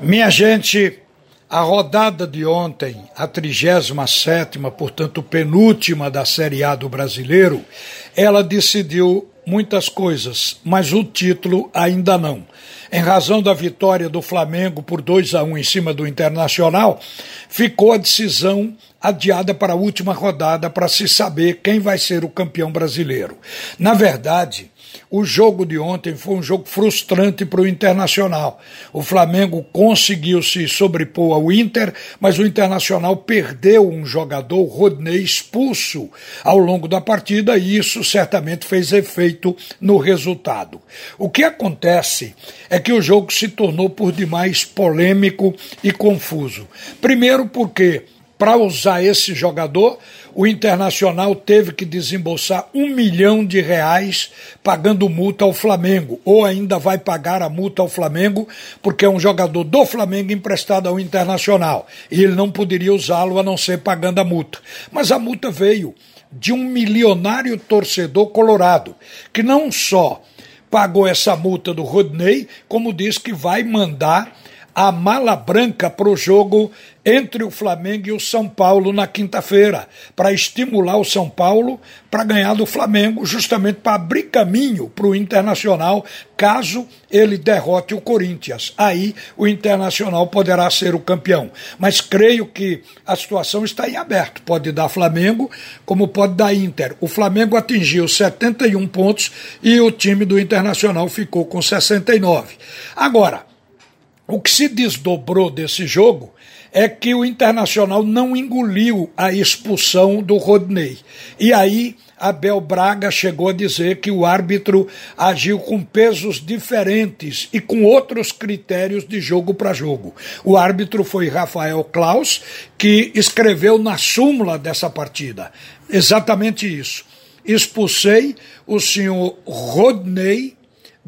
Minha gente, a rodada de ontem, a 37, portanto, penúltima da Série A do brasileiro, ela decidiu muitas coisas, mas o título ainda não. Em razão da vitória do Flamengo por 2 a 1 em cima do Internacional, ficou a decisão adiada para a última rodada para se saber quem vai ser o campeão brasileiro. Na verdade, o jogo de ontem foi um jogo frustrante para o Internacional. O Flamengo conseguiu se sobrepor ao Inter, mas o Internacional perdeu um jogador, Rodney, expulso ao longo da partida e isso certamente fez efeito no resultado. O que acontece é que o jogo se tornou por demais polêmico e confuso. Primeiro porque para usar esse jogador, o Internacional teve que desembolsar um milhão de reais pagando multa ao Flamengo, ou ainda vai pagar a multa ao Flamengo, porque é um jogador do Flamengo emprestado ao Internacional, e ele não poderia usá-lo a não ser pagando a multa. Mas a multa veio de um milionário torcedor colorado, que não só pagou essa multa do Rodney, como diz que vai mandar a mala branca para o jogo entre o Flamengo e o São Paulo na quinta-feira, para estimular o São Paulo para ganhar do Flamengo, justamente para abrir caminho para o Internacional, caso ele derrote o Corinthians. Aí o Internacional poderá ser o campeão. Mas creio que a situação está em aberto. Pode dar Flamengo, como pode dar Inter. O Flamengo atingiu 71 pontos e o time do Internacional ficou com 69. Agora, o que se desdobrou desse jogo é que o Internacional não engoliu a expulsão do Rodney. E aí Abel Braga chegou a dizer que o árbitro agiu com pesos diferentes e com outros critérios de jogo para jogo. O árbitro foi Rafael Klaus, que escreveu na súmula dessa partida exatamente isso. Expulsei o senhor Rodney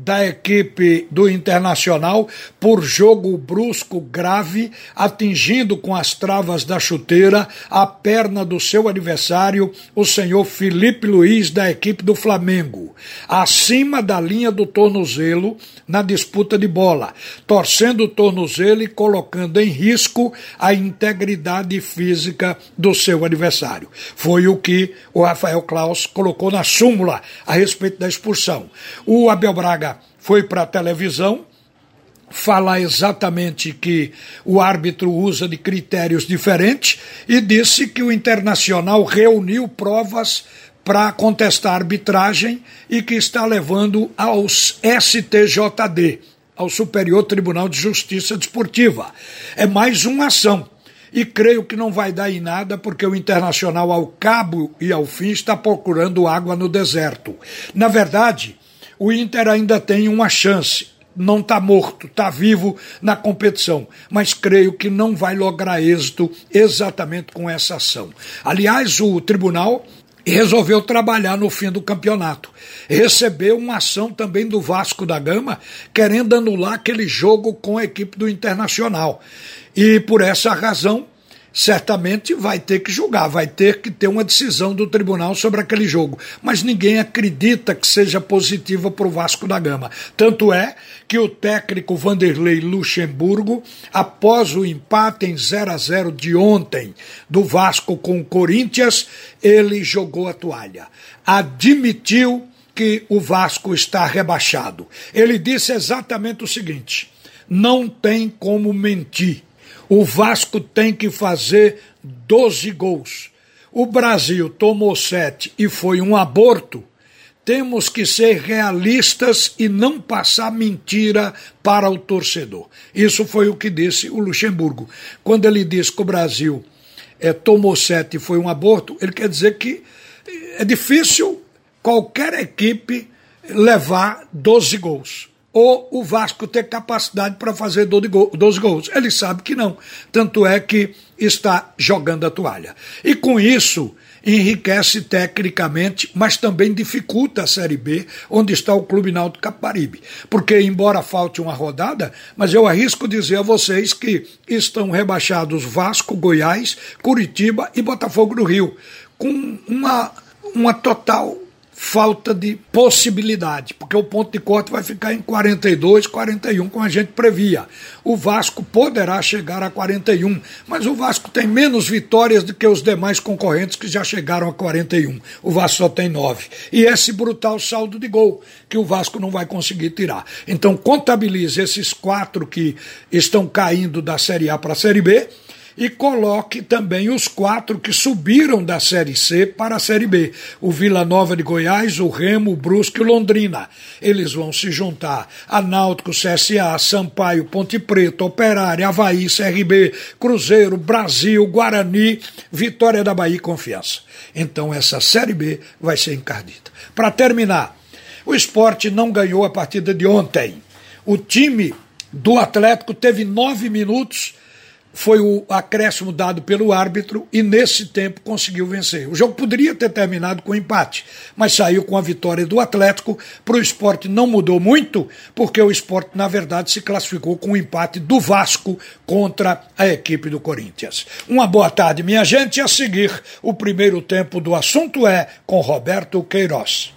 da equipe do Internacional por jogo brusco grave, atingindo com as travas da chuteira a perna do seu adversário, o senhor Felipe Luiz, da equipe do Flamengo, acima da linha do tornozelo na disputa de bola, torcendo o tornozelo e colocando em risco a integridade física do seu adversário. Foi o que o Rafael Klaus colocou na súmula a respeito da expulsão. O Abel Braga foi para a televisão falar exatamente que o árbitro usa de critérios diferentes e disse que o Internacional reuniu provas para contestar a arbitragem e que está levando aos STJD, ao Superior Tribunal de Justiça Desportiva. É mais uma ação. E creio que não vai dar em nada, porque o Internacional, ao cabo e ao fim, está procurando água no deserto. Na verdade, o Inter ainda tem uma chance. Não está morto, está vivo na competição, mas creio que não vai lograr êxito exatamente com essa ação. Aliás, o tribunal resolveu trabalhar no fim do campeonato. Recebeu uma ação também do Vasco da Gama, querendo anular aquele jogo com a equipe do Internacional. E por essa razão, certamente vai ter que julgar, vai ter que ter uma decisão do tribunal sobre aquele jogo. Mas ninguém acredita que seja positiva para o Vasco da Gama. Tanto é que o técnico Vanderlei Luxemburgo, após o empate em 0 a 0 de ontem do Vasco com o Corinthians, ele jogou a toalha. Admitiu que o Vasco está rebaixado. Ele disse exatamente o seguinte: não tem como mentir o Vasco tem que fazer 12 gols. O Brasil tomou sete e foi um aborto. Temos que ser realistas e não passar mentira para o torcedor. Isso foi o que disse o Luxemburgo. Quando ele disse que o Brasil é, tomou sete e foi um aborto, ele quer dizer que é difícil qualquer equipe levar 12 gols ou o Vasco ter capacidade para fazer 12 gols. Ele sabe que não. Tanto é que está jogando a toalha. E com isso, enriquece tecnicamente, mas também dificulta a Série B, onde está o Clube Náutico Caparibe. Porque, embora falte uma rodada, mas eu arrisco dizer a vocês que estão rebaixados Vasco, Goiás, Curitiba e Botafogo do Rio, com uma, uma total falta de possibilidade, porque o ponto de corte vai ficar em 42, 41, como a gente previa. O Vasco poderá chegar a 41, mas o Vasco tem menos vitórias do que os demais concorrentes que já chegaram a 41. O Vasco só tem 9. E esse brutal saldo de gol que o Vasco não vai conseguir tirar. Então contabilize esses quatro que estão caindo da Série A para a Série B e coloque também os quatro que subiram da Série C para a Série B: o Vila Nova de Goiás, o Remo, o Brusque e o Londrina. Eles vão se juntar a Náutico, CSA, Sampaio, Ponte Preta, Operária, Havaí, CRB, Cruzeiro, Brasil, Guarani, Vitória da Bahia e Confiança. Então essa Série B vai ser encardida. Para terminar, o esporte não ganhou a partida de ontem. O time do Atlético teve nove minutos foi o acréscimo dado pelo árbitro e nesse tempo conseguiu vencer. O jogo poderia ter terminado com empate, mas saiu com a vitória do Atlético. Para o esporte não mudou muito, porque o esporte, na verdade, se classificou com o empate do Vasco contra a equipe do Corinthians. Uma boa tarde, minha gente. A seguir, o primeiro tempo do assunto é com Roberto Queiroz.